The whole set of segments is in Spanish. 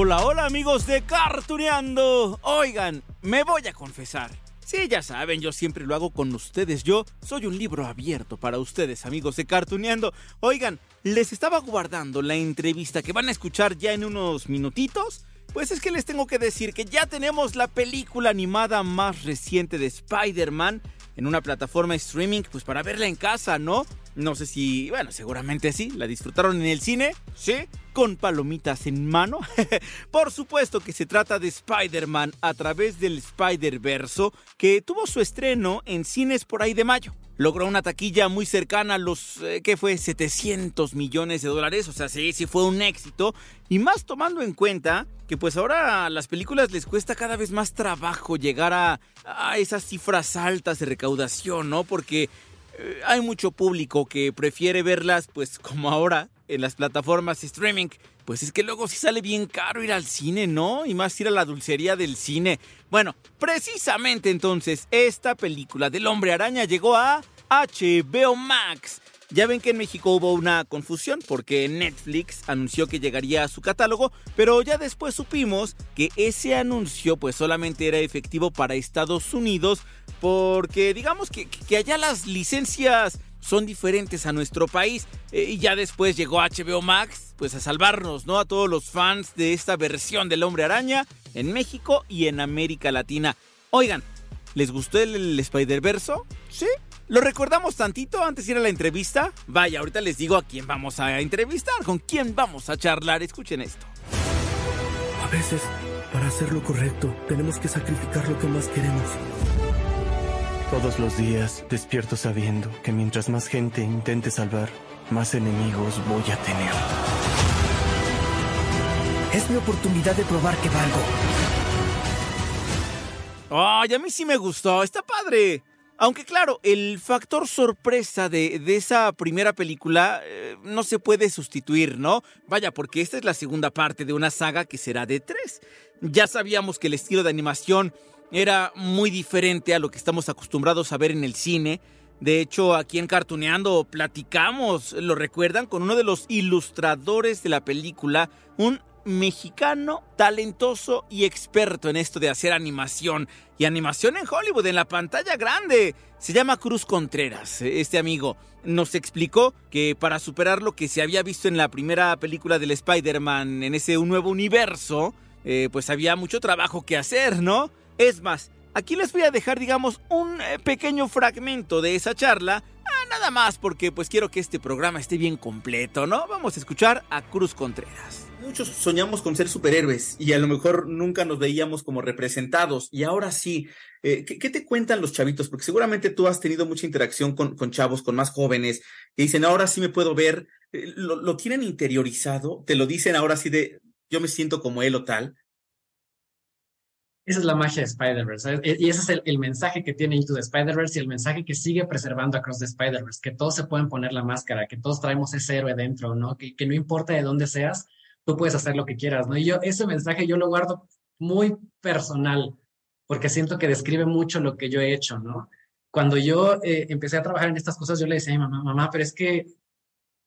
Hola, hola amigos de Cartuneando. Oigan, me voy a confesar. Sí, ya saben, yo siempre lo hago con ustedes. Yo soy un libro abierto para ustedes, amigos de Cartuneando. Oigan, les estaba guardando la entrevista que van a escuchar ya en unos minutitos. Pues es que les tengo que decir que ya tenemos la película animada más reciente de Spider-Man en una plataforma streaming, pues para verla en casa, ¿no? No sé si, bueno, seguramente sí. ¿La disfrutaron en el cine? Sí. Con palomitas en mano. Por supuesto que se trata de Spider-Man a través del Spider-Verso, que tuvo su estreno en cines por ahí de mayo. Logró una taquilla muy cercana a los, eh, ¿qué fue? 700 millones de dólares. O sea, sí, sí fue un éxito. Y más tomando en cuenta que pues ahora a las películas les cuesta cada vez más trabajo llegar a, a esas cifras altas de recaudación, ¿no? Porque hay mucho público que prefiere verlas, pues como ahora, en las plataformas streaming. Pues es que luego sí sale bien caro ir al cine, ¿no? Y más ir a la dulcería del cine. Bueno, precisamente entonces, esta película del hombre araña llegó a HBO Max. Ya ven que en México hubo una confusión porque Netflix anunció que llegaría a su catálogo, pero ya después supimos que ese anuncio pues solamente era efectivo para Estados Unidos porque digamos que, allá las licencias son diferentes a nuestro país eh, y ya después llegó HBO Max pues a salvarnos, ¿no? A todos los fans de esta versión del Hombre Araña en México y en América Latina. Oigan, ¿les gustó el, el Spider-Verso? ¿Sí? ¿Lo recordamos tantito antes de ir a la entrevista? Vaya, ahorita les digo a quién vamos a entrevistar, con quién vamos a charlar. Escuchen esto. A veces, para hacer lo correcto, tenemos que sacrificar lo que más queremos. Todos los días despierto sabiendo que mientras más gente intente salvar, más enemigos voy a tener. Es mi oportunidad de probar que valgo. Ay, a mí sí me gustó, está padre. Aunque claro, el factor sorpresa de, de esa primera película eh, no se puede sustituir, ¿no? Vaya, porque esta es la segunda parte de una saga que será de tres. Ya sabíamos que el estilo de animación era muy diferente a lo que estamos acostumbrados a ver en el cine. De hecho, aquí en Cartuneando platicamos, lo recuerdan, con uno de los ilustradores de la película, un mexicano talentoso y experto en esto de hacer animación. Y animación en Hollywood, en la pantalla grande. Se llama Cruz Contreras, este amigo. Nos explicó que para superar lo que se había visto en la primera película del Spider-Man, en ese nuevo universo, eh, pues había mucho trabajo que hacer, ¿no? Es más, aquí les voy a dejar, digamos, un eh, pequeño fragmento de esa charla. Ah, nada más porque pues quiero que este programa esté bien completo, ¿no? Vamos a escuchar a Cruz Contreras. Muchos soñamos con ser superhéroes y a lo mejor nunca nos veíamos como representados. Y ahora sí, eh, ¿qué, ¿qué, te cuentan los chavitos? Porque seguramente tú has tenido mucha interacción con, con chavos, con más jóvenes, que dicen, ahora sí me puedo ver. Eh, lo, lo tienen interiorizado, te lo dicen ahora sí de, yo me siento como él o tal. Esa es la magia de Spider-Verse. Y ese es el, el, mensaje que tiene Into the Spider-Verse y el mensaje que sigue preservando Across the Spider-Verse, que todos se pueden poner la máscara, que todos traemos ese héroe dentro, ¿no? Que, que, no importa de dónde seas, tú puedes hacer lo que quieras, ¿no? Y yo ese mensaje yo lo guardo muy personal, porque siento que describe mucho lo que yo he hecho, ¿no? Cuando yo eh, empecé a trabajar en estas cosas, yo le decía a mi mamá, mamá, pero es que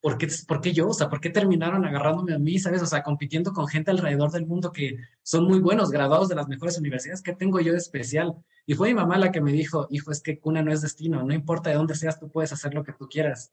¿por qué, ¿por qué yo? O sea, ¿por qué terminaron agarrándome a mí, sabes? O sea, compitiendo con gente alrededor del mundo que son muy buenos, graduados de las mejores universidades. ¿Qué tengo yo de especial? Y fue mi mamá la que me dijo, hijo, es que cuna no es destino, no importa de dónde seas, tú puedes hacer lo que tú quieras.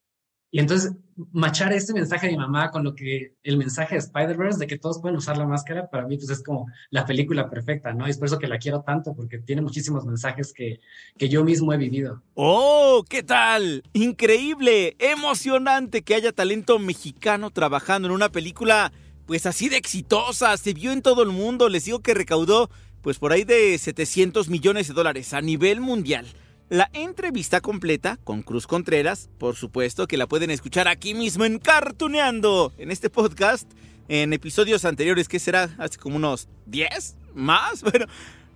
Y entonces, machar este mensaje de mi mamá con lo que el mensaje de Spider-Verse, de que todos pueden usar la máscara, para mí pues es como la película perfecta, ¿no? Y es por eso que la quiero tanto, porque tiene muchísimos mensajes que, que yo mismo he vivido. ¡Oh! ¿Qué tal? Increíble, emocionante que haya talento mexicano trabajando en una película pues así de exitosa, se vio en todo el mundo, les digo que recaudó pues por ahí de 700 millones de dólares a nivel mundial. La entrevista completa con Cruz Contreras, por supuesto que la pueden escuchar aquí mismo en Cartuneando, en este podcast, en episodios anteriores, que será hace como unos 10 más. Bueno,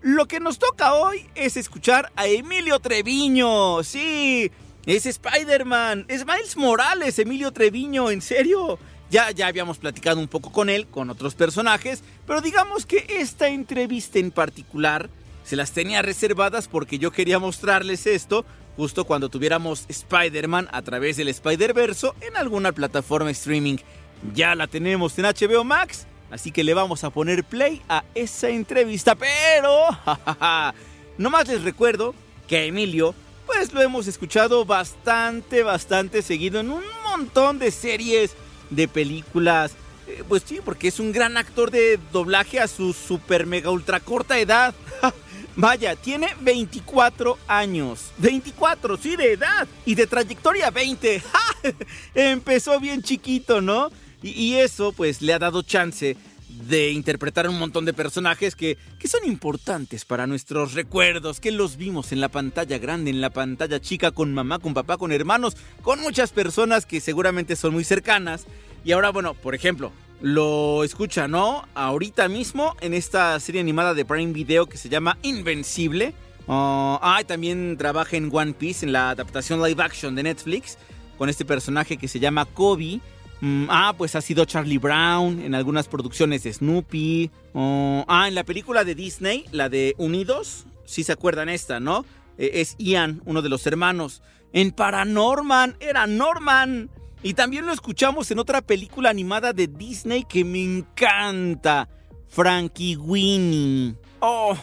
lo que nos toca hoy es escuchar a Emilio Treviño. Sí, es Spider-Man, es Miles Morales, Emilio Treviño, en serio. Ya, ya habíamos platicado un poco con él, con otros personajes, pero digamos que esta entrevista en particular se las tenía reservadas porque yo quería mostrarles esto justo cuando tuviéramos Spider-Man a través del Spider-Verso en alguna plataforma streaming. Ya la tenemos en HBO Max, así que le vamos a poner play a esa entrevista, pero nomás les recuerdo que a Emilio pues lo hemos escuchado bastante, bastante seguido en un montón de series, de películas. Eh, pues sí, porque es un gran actor de doblaje a su super mega ultra corta edad. Vaya, tiene 24 años. 24, sí, de edad. Y de trayectoria 20. Empezó bien chiquito, ¿no? Y, eso pues le ha dado chance de interpretar un montón de personajes que, que son importantes para nuestros recuerdos, que los vimos en la pantalla grande, en la pantalla chica, con mamá, con papá, con hermanos, con muchas personas que seguramente son muy cercanas. Y ahora, bueno, por ejemplo, lo escucha, ¿no? Ahorita mismo en esta serie animada de Prime Video que se llama Invencible. ah, también trabaja en One Piece, en la adaptación live action de Netflix, con este personaje que se llama Kobe. Mm, ah, pues ha sido Charlie Brown en algunas producciones de Snoopy. ah, en la película de Disney, la de Unidos, si se acuerdan esta, ¿no? E, es Ian, uno de los hermanos. En Paranorman, era Norman. Y también lo escuchamos en otra película animada de Disney que me encanta, Frankie Winnie. Oh,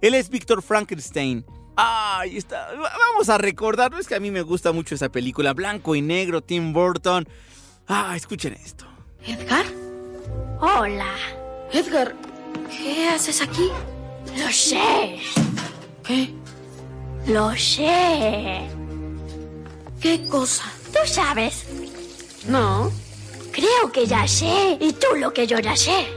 él es Víctor Frankenstein. Ay, está. Vamos a recordarlo, es que a mí me gusta mucho esa película, blanco y negro, Tim Burton. Ah, escuchen esto. ¿Edgar? Hola. Edgar, ¿qué haces aquí? Lo sé. ¿Qué? Lo sé. ¿Qué cosa? Tú sabes. No. Creo que ya sé. Y tú lo que yo ya sé.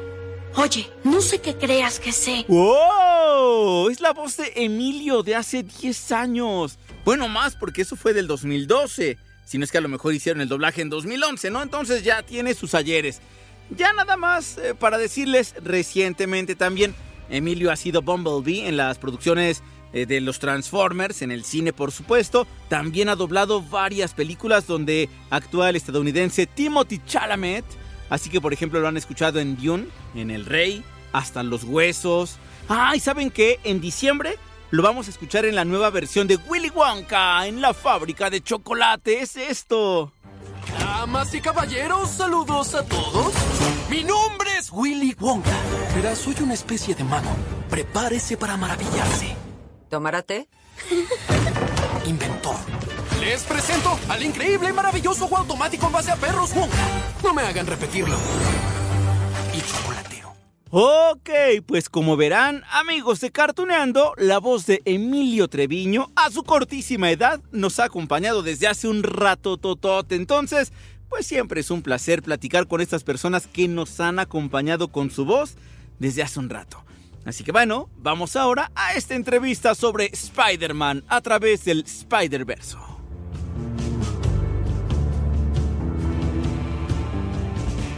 Oye, no sé qué creas que sé. ¡Wow! Es la voz de Emilio de hace 10 años. Bueno, más porque eso fue del 2012. Si no es que a lo mejor hicieron el doblaje en 2011, ¿no? Entonces ya tiene sus ayeres. Ya nada más eh, para decirles, recientemente también, Emilio ha sido Bumblebee en las producciones de los Transformers en el cine, por supuesto. También ha doblado varias películas donde actúa el estadounidense Timothy Chalamet. Así que, por ejemplo, lo han escuchado en Dune, en El Rey, hasta Los Huesos. Ah, y saben que en diciembre lo vamos a escuchar en la nueva versión de Willy Wonka en la fábrica de chocolate. Es esto. Damas y caballeros, saludos a todos. Mi nombre es Willy Wonka. Verás, soy una especie de mago. Prepárese para maravillarse. ¿Tomará té? Inventor. Les presento al increíble y maravilloso juego automático en base a perros Wonka. No me hagan repetirlo. Y chocolatero. Ok, pues como verán, amigos de Cartuneando, la voz de Emilio Treviño, a su cortísima edad, nos ha acompañado desde hace un rato totote. Entonces, pues siempre es un placer platicar con estas personas que nos han acompañado con su voz desde hace un rato. Así que bueno, vamos ahora a esta entrevista sobre Spider-Man a través del Spider-Verso.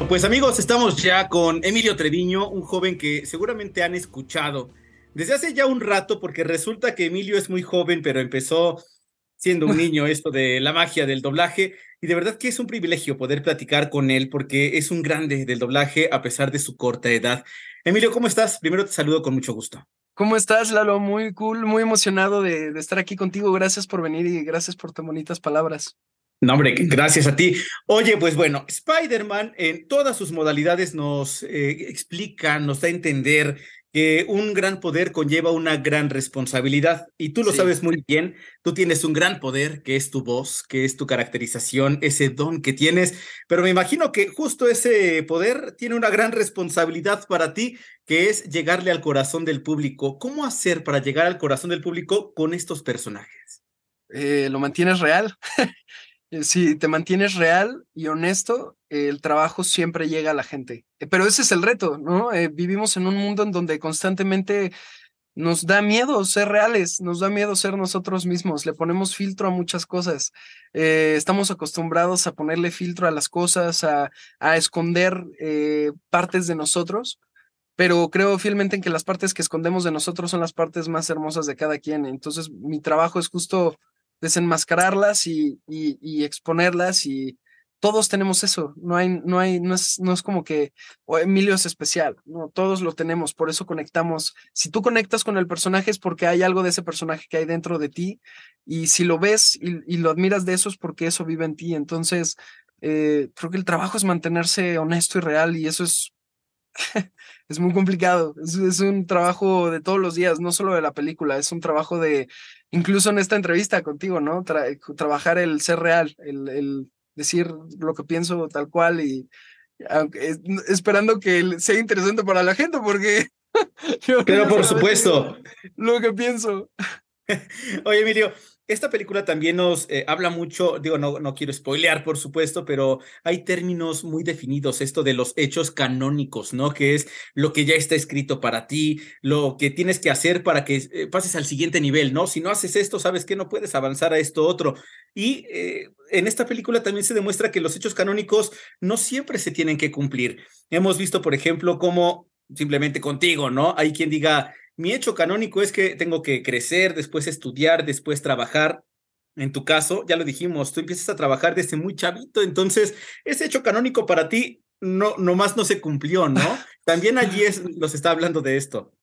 Pues amigos, estamos ya con Emilio Treviño, un joven que seguramente han escuchado desde hace ya un rato, porque resulta que Emilio es muy joven, pero empezó siendo un niño esto de la magia del doblaje. Y de verdad que es un privilegio poder platicar con él porque es un grande del doblaje a pesar de su corta edad. Emilio, ¿cómo estás? Primero te saludo con mucho gusto. ¿Cómo estás, Lalo? Muy cool, muy emocionado de, estar aquí contigo. Gracias por venir y gracias por tan bonitas palabras. No, hombre, gracias a ti. Oye, pues bueno, Spider-Man en todas sus modalidades nos eh, explica, nos da a entender que un gran poder conlleva una gran responsabilidad y tú lo sabes muy bien, tú tienes un gran poder que es tu voz, que es tu caracterización, ese don que tienes, pero me imagino que justo ese poder tiene una gran responsabilidad para ti, que es llegarle al corazón del público. ¿Cómo hacer para llegar al corazón del público con estos personajes? Eh, lo mantienes real. Eh, si te mantienes real y honesto, el trabajo siempre llega a la gente. Eh, pero ese es el reto, ¿no? Eh, vivimos en un mundo en donde constantemente nos da miedo ser reales, nos da miedo ser nosotros mismos, le ponemos filtro a muchas cosas. estamos acostumbrados a ponerle filtro a las cosas, a, a esconder partes de nosotros, pero creo fielmente en que las partes que escondemos de nosotros son las partes más hermosas de cada quien. Entonces, mi trabajo es justo desenmascararlas y, y, exponerlas y todos tenemos eso, no hay, no hay, no es, no es como que Emilio es especial, no, todos lo tenemos, por eso conectamos. Si tú conectas con el personaje es porque hay algo de ese personaje que hay dentro de ti y si lo ves y, lo admiras de eso es porque eso vive en ti. Entonces, eh, creo que el trabajo es mantenerse honesto y real y eso es es muy complicado. Es, un trabajo de todos los días, no solo de la película, es un trabajo de, incluso en esta entrevista contigo, ¿no? trabajar el ser real, el, decir lo que pienso tal cual y esperando que sea interesante para la gente, porque... Pero por supuesto. Lo que pienso. Oye, Emilio, esta película también nos eh, habla mucho, digo, no, no quiero spoilear, por supuesto, pero hay términos muy definidos, esto de los hechos canónicos, ¿no? Que es lo que ya está escrito para ti, lo que tienes que hacer para que eh, pases al siguiente nivel, ¿no? Si no haces esto, sabes que no puedes avanzar a esto otro. Y eh, en esta película también se demuestra que los hechos canónicos no siempre se tienen que cumplir. Hemos visto, por ejemplo, cómo simplemente contigo, ¿no? Hay quien diga, mi hecho canónico es que tengo que crecer, después estudiar, después trabajar. En tu caso, ya lo dijimos, tú empiezas a trabajar desde muy chavito, entonces ese hecho canónico para ti no nomás no se cumplió, ¿no? También allí es, nos está hablando de esto.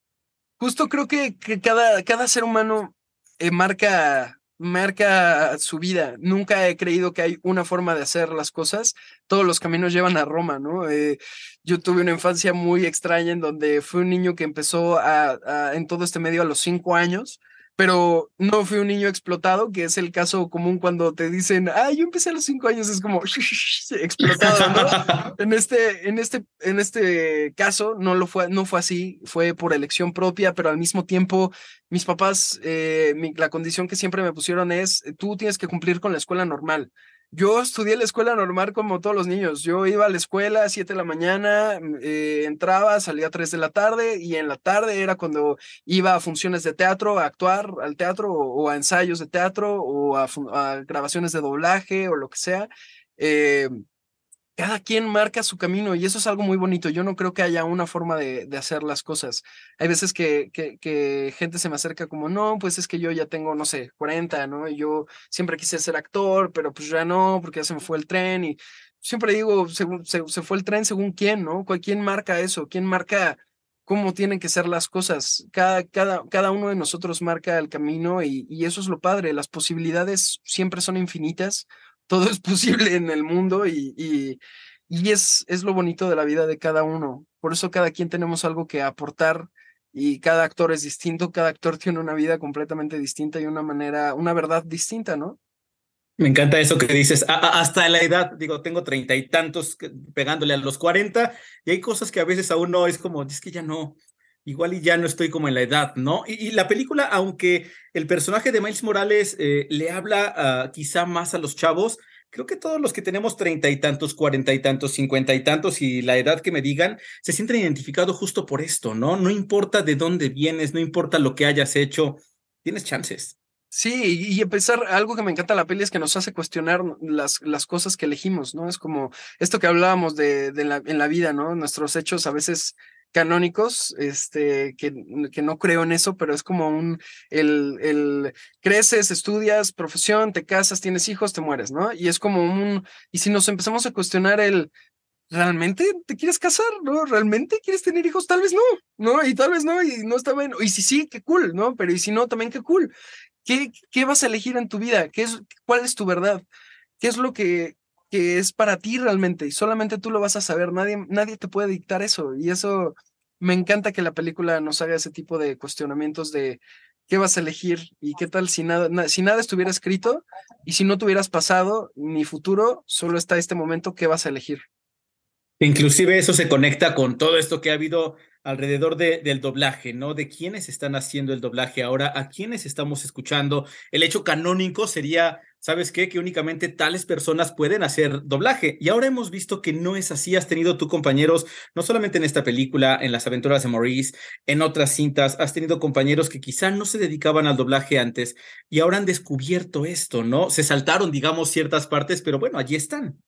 Justo creo que, que cada, cada ser humano eh, marca marca su vida. Nunca he creído que hay una forma de hacer las cosas. Todos los caminos llevan a Roma, ¿no? Eh, yo tuve una infancia muy extraña en donde fui un niño que empezó a, en todo este medio a los cinco años pero no fui un niño explotado, que es el caso común cuando te dicen, ah, yo empecé a los cinco años, es como explotado, ¿no? en, este, en, este, en este caso no, lo fue, no fue así, fue por elección propia, pero al mismo tiempo mis papás, eh, la condición que siempre me pusieron es, tú tienes que cumplir con la escuela normal. Yo estudié la escuela normal como todos los niños. Yo iba a la escuela a 7 de la mañana, mm, eh, entraba, salía a 3 de la tarde y en la tarde era cuando iba a funciones de teatro, a actuar al teatro o, a ensayos de teatro o a, grabaciones de doblaje o lo que sea. Eh, cada quien marca su camino y eso es algo muy bonito. Yo no creo que haya una forma de, hacer las cosas. Hay veces que, que, gente se me acerca como, no, pues es que yo ya tengo, no sé, 40, ¿no? Y yo siempre quise ser actor, pero pues ya no, porque ya se me fue el tren y siempre digo, se, se, fue el tren según quién, ¿no? ¿Quién marca eso? ¿Quién marca cómo tienen que ser las cosas? Cada, cada, cada uno de nosotros marca el camino y, y eso es lo padre. Las posibilidades siempre son infinitas todo es posible en el mundo y, y, y, es, es lo bonito de la vida de cada uno. Por eso cada quien tenemos algo que aportar y cada actor es distinto, cada actor tiene una vida completamente distinta y una manera, una verdad distinta, ¿no? Me encanta eso que dices, hasta la edad, digo, tengo treinta y tantos pegándole a los cuarenta y hay cosas que a veces aún no es como, es que ya no, igual y ya no estoy como en la edad, ¿no? Y, la película, aunque el personaje de Miles Morales eh, le habla quizá más a los chavos, creo que todos los que tenemos treinta y tantos, cuarenta y tantos, cincuenta y tantos y la edad que me digan, se sienten identificados justo por esto, ¿no? No importa de dónde vienes, no importa lo que hayas hecho, tienes chances. Sí, y empezar, algo que me encanta la peli es que nos hace cuestionar las, las cosas que elegimos, ¿no? Es como esto que hablábamos de, de la, en la vida, ¿no? Nuestros hechos a veces canónicos, este, que, que, no creo en eso, pero es como un, el, el, creces, estudias, profesión, te casas, tienes hijos, te mueres, ¿no? Y es como un, y si nos empezamos a cuestionar el, ¿realmente te quieres casar? ¿No? ¿Realmente quieres tener hijos? Tal vez no, ¿no? Y tal vez no, y no está bien, y si sí, qué cool, ¿no? Pero y si no, también qué cool. ¿Qué, qué vas a elegir en tu vida? ¿Qué es, ¿Cuál es tu verdad? ¿Qué es lo que, que es para ti realmente y solamente tú lo vas a saber, nadie, nadie te puede dictar eso y eso me encanta que la película nos haga ese tipo de cuestionamientos de qué vas a elegir y qué tal si nada, si nada estuviera escrito y si no tuvieras pasado ni futuro, solo está este momento, ¿qué vas a elegir? Inclusive eso se conecta con todo esto que ha habido alrededor de, del doblaje, ¿no? De quiénes están haciendo el doblaje ahora, a quiénes estamos escuchando. El hecho canónico sería, ¿sabes qué? Que únicamente tales personas pueden hacer doblaje. Y ahora hemos visto que no es así. Has tenido tú compañeros, no solamente en esta película, en las aventuras de Maurice, en otras cintas, has tenido compañeros que quizá no se dedicaban al doblaje antes y ahora han descubierto esto, ¿no? Se saltaron, digamos, ciertas partes, pero bueno, allí están.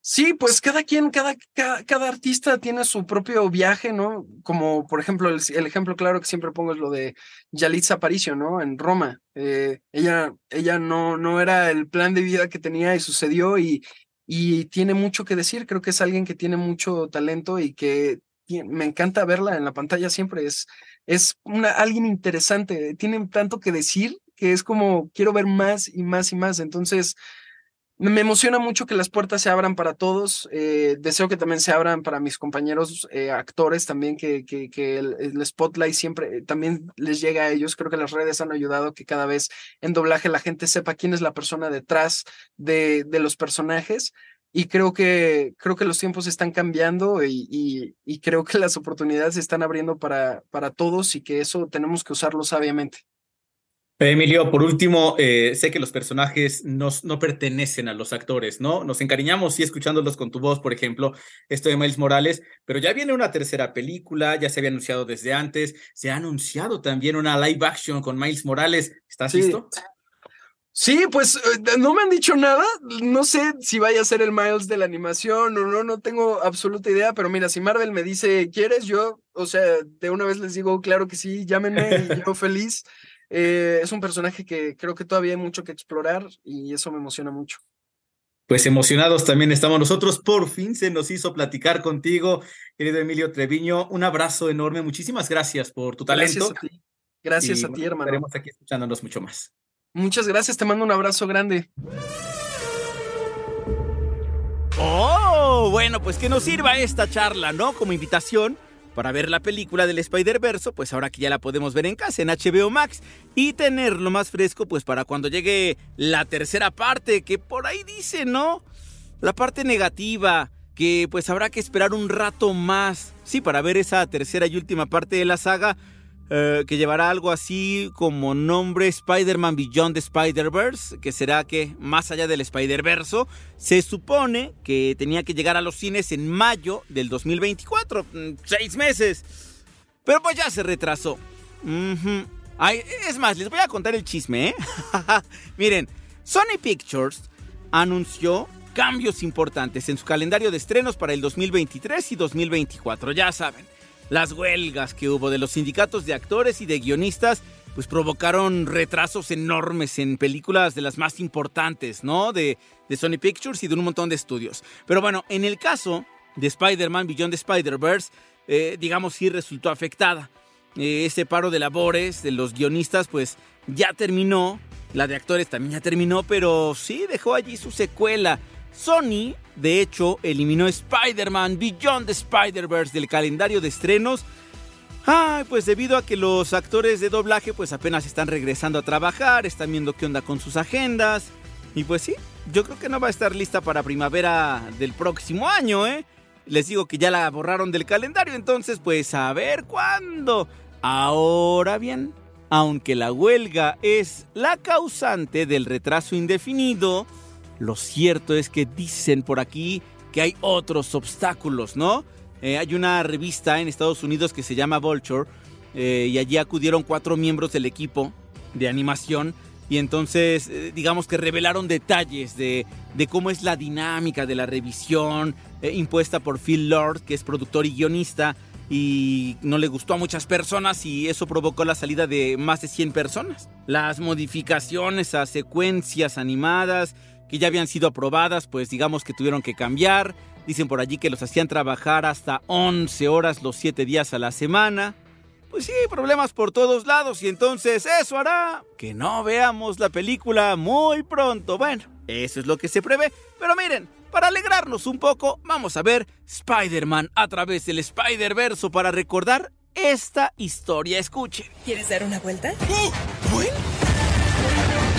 Sí, pues cada quien, cada, cada, artista tiene su propio viaje, ¿no? Como por ejemplo, el, ejemplo claro que siempre pongo es lo de Yalitza Aparicio, ¿no? En Roma. Eh, ella ella no, no era el plan de vida que tenía y sucedió y, y tiene mucho que decir. Creo que es alguien que tiene mucho talento y que me encanta verla en la pantalla siempre. Es, es una, alguien interesante, tiene tanto que decir que es como quiero ver más y más y más. Entonces, me emociona mucho que las puertas se abran para todos. Eh, deseo que también se abran para mis compañeros eh, actores también, que, que, que el, spotlight siempre también les llega a ellos. Creo que las redes han ayudado que cada vez en doblaje la gente sepa quién es la persona detrás de, de los personajes. Y creo que, creo que los tiempos están cambiando y, y, y creo que las oportunidades se están abriendo para, para todos y que eso tenemos que usarlo sabiamente. Emilio, por último, eh, sé que los personajes no, no pertenecen a los actores, ¿no? Nos encariñamos, sí, escuchándolos con tu voz, por ejemplo, esto de Miles Morales, pero ya viene una tercera película, ya se había anunciado desde antes, se ha anunciado también una live action con Miles Morales. ¿Estás listo? Sí, pues eh, no me han dicho nada. No sé si vaya a ser el Miles de la animación o no, no tengo absoluta idea. Pero mira, si Marvel me dice, ¿quieres? Yo, o sea, de una vez les digo, claro que sí, llámenme y yo feliz. Eh, es un personaje que creo que todavía hay mucho que explorar y eso me emociona mucho. Pues emocionados también estamos nosotros. Por fin se nos hizo platicar contigo, querido Emilio Treviño. Un abrazo enorme. Muchísimas gracias por tu talento. Gracias a ti, gracias a ti hermano. Estaremos aquí escuchándonos mucho más. Muchas gracias. Te mando un abrazo grande. Oh, bueno, pues que nos sirva esta charla, ¿no? Como invitación para ver la película del Spider-Verse, pues ahora que ya la podemos ver en casa, en HBO Max, y tenerlo más fresco, pues para cuando llegue la tercera parte, que por ahí dice, ¿no? La parte negativa, que pues habrá que esperar un rato más, sí, para ver esa tercera y última parte de la saga, eh, que llevará algo así como nombre Spider-Man Beyond the Spider-Verse, que será que más allá del Spider-Verse, se supone que tenía que llegar a los cines en mayo del 2024, mm, seis meses. Pero pues ya se retrasó. es más, les voy a contar el chisme, ¿eh? Miren, Sony Pictures anunció cambios importantes en su calendario de estrenos para el 2023 y 2024, ya saben. Las huelgas que hubo de los sindicatos de actores y de guionistas pues provocaron retrasos enormes en películas de las más importantes, ¿no? De, de Sony Pictures y de un montón de estudios. Pero bueno, en el caso de Spider-Man Beyond the Spider-Verse, eh, digamos, sí resultó afectada. Eh, ese paro de labores de los guionistas, pues ya terminó. La de actores también ya terminó, pero sí dejó allí su secuela. Sony, de hecho, eliminó Spider-Man Beyond the Spider-Verse del calendario de estrenos. Ay, pues debido a que los actores de doblaje pues apenas están regresando a trabajar, están viendo qué onda con sus agendas. Y pues sí, yo creo que no va a estar lista para primavera del próximo año, ¿eh? Les digo que ya la borraron del calendario, entonces pues a ver cuándo. Ahora bien, aunque la huelga es la causante del retraso indefinido, lo cierto es que dicen por aquí que hay otros obstáculos, ¿no? Eh, hay una revista en Estados Unidos que se llama Vulture eh, y allí acudieron cuatro miembros del equipo de animación y entonces eh, digamos que revelaron detalles de, de, cómo es la dinámica de la revisión impuesta por Phil Lord, que es productor y guionista, y no le gustó a muchas personas y eso provocó la salida de más de 100 personas. Las modificaciones a secuencias animadas que ya habían sido aprobadas, pues digamos que tuvieron que cambiar. Dicen por allí que los hacían trabajar hasta 11 horas los 7 días a la semana. pues sí, problemas por todos lados y entonces eso hará que no veamos la película muy pronto. Bueno, eso es lo que se prevé, pero miren, para alegrarnos un poco, vamos a ver Spider-Man a través del Spider-Verso para recordar esta historia. Escuchen. ¿Quieres dar una vuelta? ¡Oh!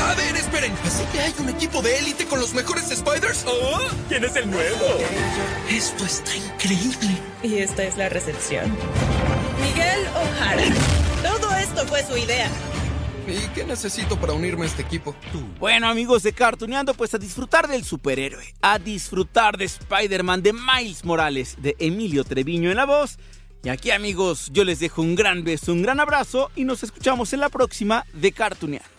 A ver, esperen. ¿Así que hay un equipo de élite con los mejores Spiders? Oh, ¿Quién es el nuevo? Esto está increíble. Y esta es la recepción. Miguel O'Hara. Todo esto fue su idea. ¿Y qué necesito para unirme a este equipo? Bueno, amigos de Cartuneando, pues a disfrutar del superhéroe, a disfrutar de Spider-Man, de Miles Morales, de Emilio Treviño en la voz. Y aquí, amigos, yo les dejo un gran beso, un gran abrazo y nos escuchamos en la próxima de Cartuneando.